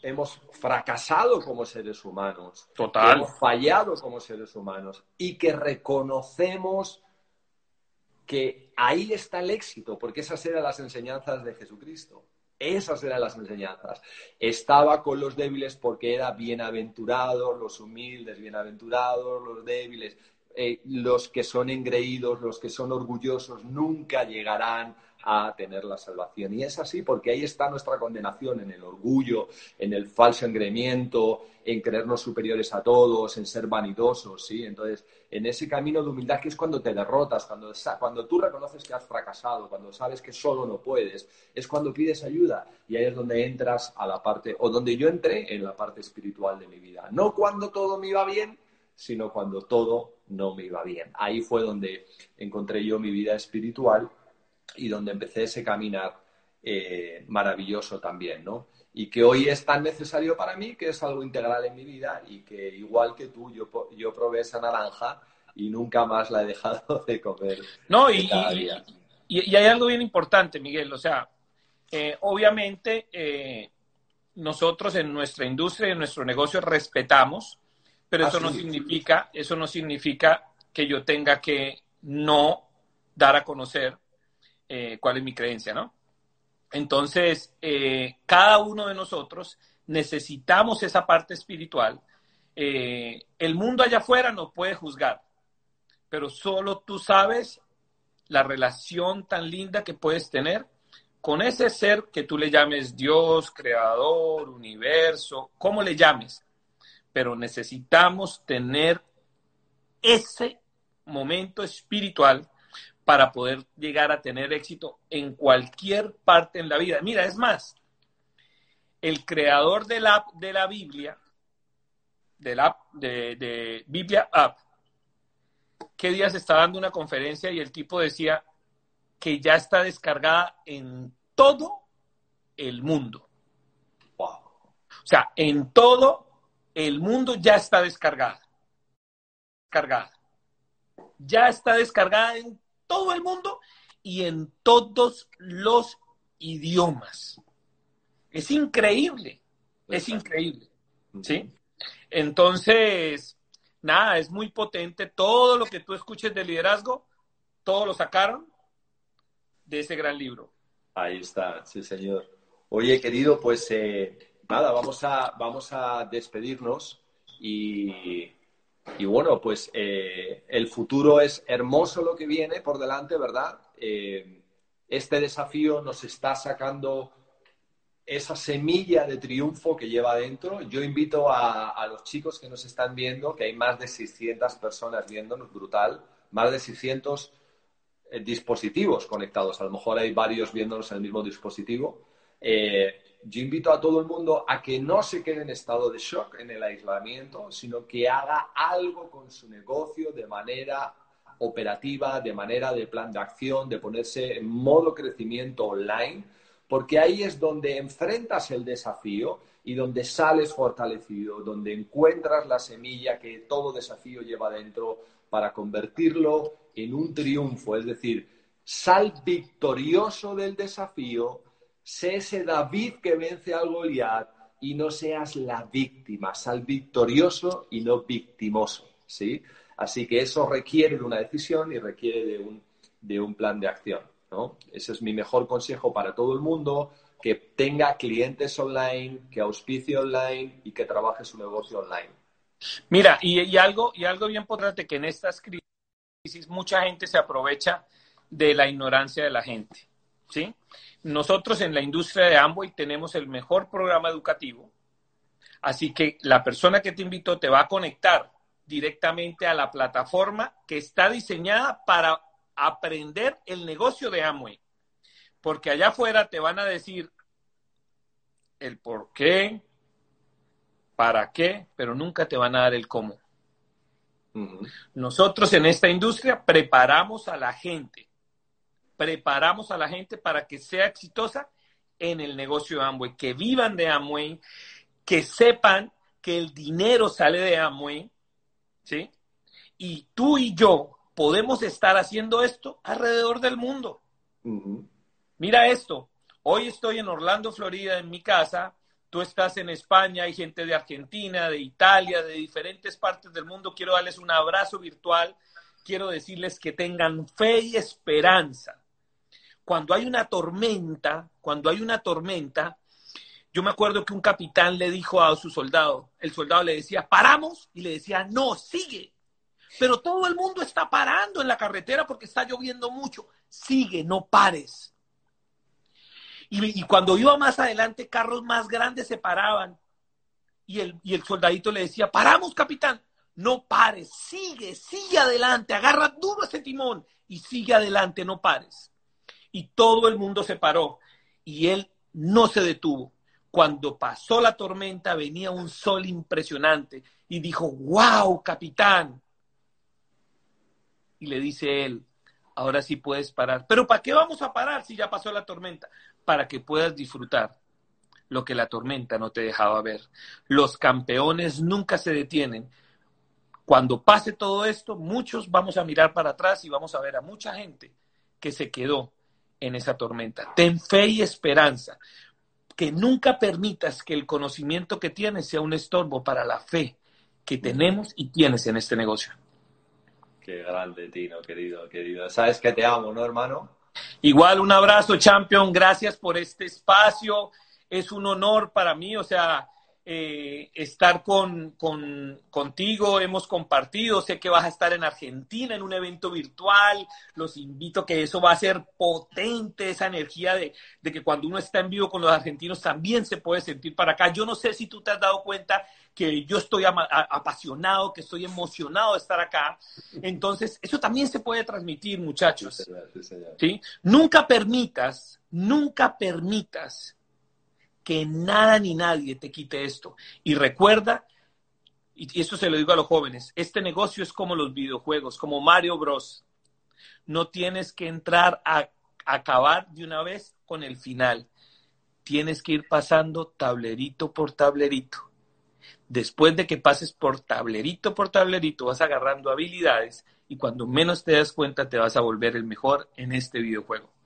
hemos fracasado como seres humanos, Total. hemos fallado como seres humanos y que reconocemos que ahí está el éxito, porque esas eran las enseñanzas de Jesucristo. Esas eran las enseñanzas. Estaba con los débiles porque era bienaventurado, los humildes, bienaventurados, los débiles. Eh, los que son engreídos, los que son orgullosos, nunca llegarán a tener la salvación. Y es así porque ahí está nuestra condenación, en el orgullo, en el falso engreimiento, en creernos superiores a todos, en ser vanidosos, ¿sí? Entonces, en ese camino de humildad que es cuando te derrotas, cuando, cuando tú reconoces que has fracasado, cuando sabes que solo no puedes, es cuando pides ayuda y ahí es donde entras a la parte, o donde yo entré en la parte espiritual de mi vida. No cuando todo me iba bien, sino cuando todo no me iba bien. Ahí fue donde encontré yo mi vida espiritual y donde empecé ese caminar eh, maravilloso también, ¿no? Y que hoy es tan necesario para mí que es algo integral en mi vida y que igual que tú, yo, yo probé esa naranja y nunca más la he dejado <laughs> de comer. No, y, y, hay algo bien importante, Miguel, o sea, eh, obviamente eh, nosotros en nuestra industria, en nuestro negocio respetamos, pero eso no significa, eso no significa que yo tenga que no dar a conocer eh, cuál es mi creencia, ¿no? Entonces, eh, cada uno de nosotros necesitamos esa parte espiritual. Eh, el mundo allá afuera no puede juzgar, pero solo tú sabes la relación tan linda que puedes tener con ese ser que tú le llames Dios, creador, universo, como le llames. Pero necesitamos tener ese momento espiritual para poder llegar a tener éxito en cualquier parte en la vida. Mira, es más, el creador de la, de la Biblia, de la de, de Biblia App, ¿qué días está dando una conferencia y el tipo decía que ya está descargada en todo el mundo. O sea, en todo el mundo ya está descargada. Descargada. Ya está descargada en todo el mundo y en todos los idiomas. Es increíble, es increíble, ¿sí? Entonces, nada, es muy potente. Todo lo que tú escuches de liderazgo, todo lo sacaron de ese gran libro. Ahí está, sí, señor. Oye, querido, pues eh, nada, vamos a, vamos a despedirnos y, y bueno, pues eh, el futuro es hermoso lo que viene por delante, ¿verdad? Eh, este desafío nos está sacando esa semilla de triunfo que lleva adentro. Yo invito a, los chicos que nos están viendo, que hay más de 600 personas viéndonos, brutal, más de 600 eh, dispositivos conectados. A lo mejor hay varios viéndonos en el mismo dispositivo yo invito a todo el mundo a que no se quede en estado de shock en el aislamiento, sino que haga algo con su negocio de manera operativa, de manera de plan de acción, de ponerse en modo crecimiento online, porque ahí es donde enfrentas el desafío y donde sales fortalecido, donde encuentras la semilla que todo desafío lleva dentro para convertirlo en un triunfo, es decir, sal victorioso del desafío Sé ese David que vence al Goliat y no seas la víctima, sal victorioso y no victimoso, ¿sí? Así que eso requiere de una decisión y requiere de un, de un plan de acción, ¿no? Ese es mi mejor consejo para todo el mundo, que tenga clientes online, que auspicie online y que trabaje su negocio online. Mira, y, algo, y algo bien importante que en estas crisis mucha gente se aprovecha de la ignorancia de la gente. ¿Sí? Nosotros en la industria de Amway tenemos el mejor programa educativo, así que la persona que te invitó te va a conectar directamente a la plataforma que está diseñada para aprender el negocio de Amway. Porque allá afuera te van a decir el por qué, para qué, pero nunca te van a dar el cómo. Nosotros en esta industria preparamos a la gente, preparamos a la gente para que sea exitosa en el negocio de Amway, que vivan de Amway, que sepan que el dinero sale de Amway, ¿sí? Y tú y yo podemos estar haciendo esto alrededor del mundo. Mira esto, hoy estoy en Orlando, Florida, en mi casa, tú estás en España, hay gente de Argentina, de Italia, de diferentes partes del mundo. Quiero darles un abrazo virtual. Quiero decirles que tengan fe y esperanza. Cuando hay una tormenta, cuando hay una tormenta, yo me acuerdo que un capitán le dijo a su soldado, el soldado le decía, paramos, y le decía, no, sigue. Pero todo el mundo está parando en la carretera porque está lloviendo mucho. Sigue, no pares. Y, cuando iba más adelante, carros más grandes se paraban. Y el, y el soldadito le decía, paramos, capitán. No pares, sigue, sigue adelante, agarra duro ese timón y sigue adelante, no pares. Y todo el mundo se paró y él no se detuvo. Cuando pasó la tormenta venía un sol impresionante y dijo, wow, capitán. Y le dice él, ahora sí puedes parar. Pero ¿para qué vamos a parar si ya pasó la tormenta? para que puedas disfrutar lo que la tormenta no te dejaba ver. Los campeones nunca se detienen. Cuando pase todo esto, muchos vamos a mirar para atrás y vamos a ver a mucha gente que se quedó en esa tormenta. Ten fe y esperanza. Que nunca permitas que el conocimiento que tienes sea un estorbo para la fe que tenemos y tienes en este negocio. Qué grande, Tino, querido, querido. Sabes que te amo, ¿no, hermano? Igual un abrazo, champion. Gracias por este espacio. Es un honor para mí, o sea, eh, estar con, contigo. Hemos compartido. Sé que vas a estar en Argentina en un evento virtual. Los invito que eso va a ser potente, esa energía de, de que cuando uno está en vivo con los argentinos también se puede sentir para acá. Yo no sé si tú te has dado cuenta que yo estoy apasionado, que estoy emocionado de estar acá. Entonces, eso también se puede transmitir, muchachos. Sí, Nunca permitas, nunca permitas que nada ni nadie te quite esto. Y recuerda, y esto se lo digo a los jóvenes, este negocio es como los videojuegos, como Mario Bros. No tienes que entrar a acabar de una vez con el final. Tienes que ir pasando tablerito por tablerito después de que pases por tablerito por tablerito, vas agarrando habilidades y cuando menos te das cuenta te vas a volver el mejor en este videojuego.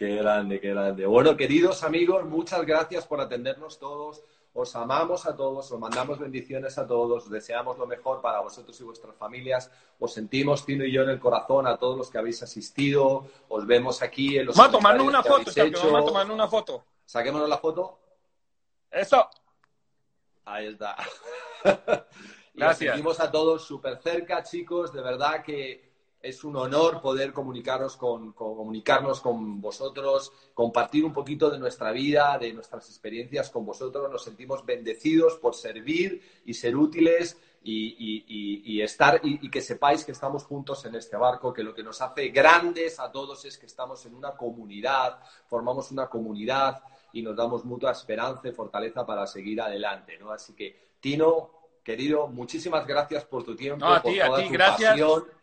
Qué grande, qué grande. Bueno, queridos amigos, muchas gracias por atendernos todos. Os amamos a todos, os mandamos bendiciones a todos, os deseamos lo mejor para vosotros y vuestras familias. Os sentimos, Tino y yo, en el corazón a todos los que habéis asistido. Os vemos aquí en los. Tomarnos una foto, vamos a tomarnos una foto. Saquémonos la foto. Eso. Ahí está. <laughs> Gracias. Seguimos a todos súper cerca, chicos. De verdad que es un honor poder comunicarnos con, comunicarnos con vosotros, compartir un poquito de nuestra vida, de nuestras experiencias con vosotros. Nos sentimos bendecidos por servir y ser útiles y, estar y, que sepáis que estamos juntos en este barco, que lo que nos hace grandes a todos es que estamos en una comunidad, formamos una comunidad y nos damos mutua esperanza y fortaleza para seguir adelante, ¿no? Así que, Tino, querido, muchísimas gracias por tu tiempo, por toda tu pasión.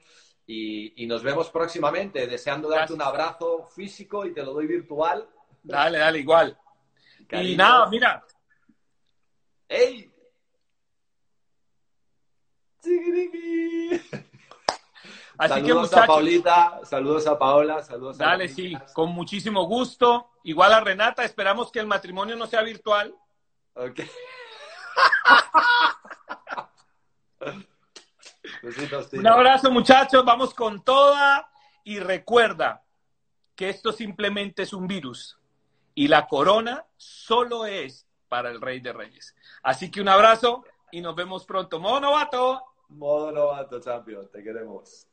Y, nos vemos próximamente, deseando darte un abrazo físico y te lo doy virtual. Dale, dale, igual. Y nada, mira. ¡Ey! Así saludos a Paulita, saludos a Paola, saludos a Dale, sí, con muchísimo gusto. Igual a Renata, esperamos que el matrimonio no sea virtual. Ok. <laughs> Un abrazo, muchachos, vamos con toda. Y recuerda que esto simplemente es un virus y la corona solo es para el Rey de Reyes. Así que un abrazo y nos vemos pronto. Modo novato. Modo novato, champion. Te queremos.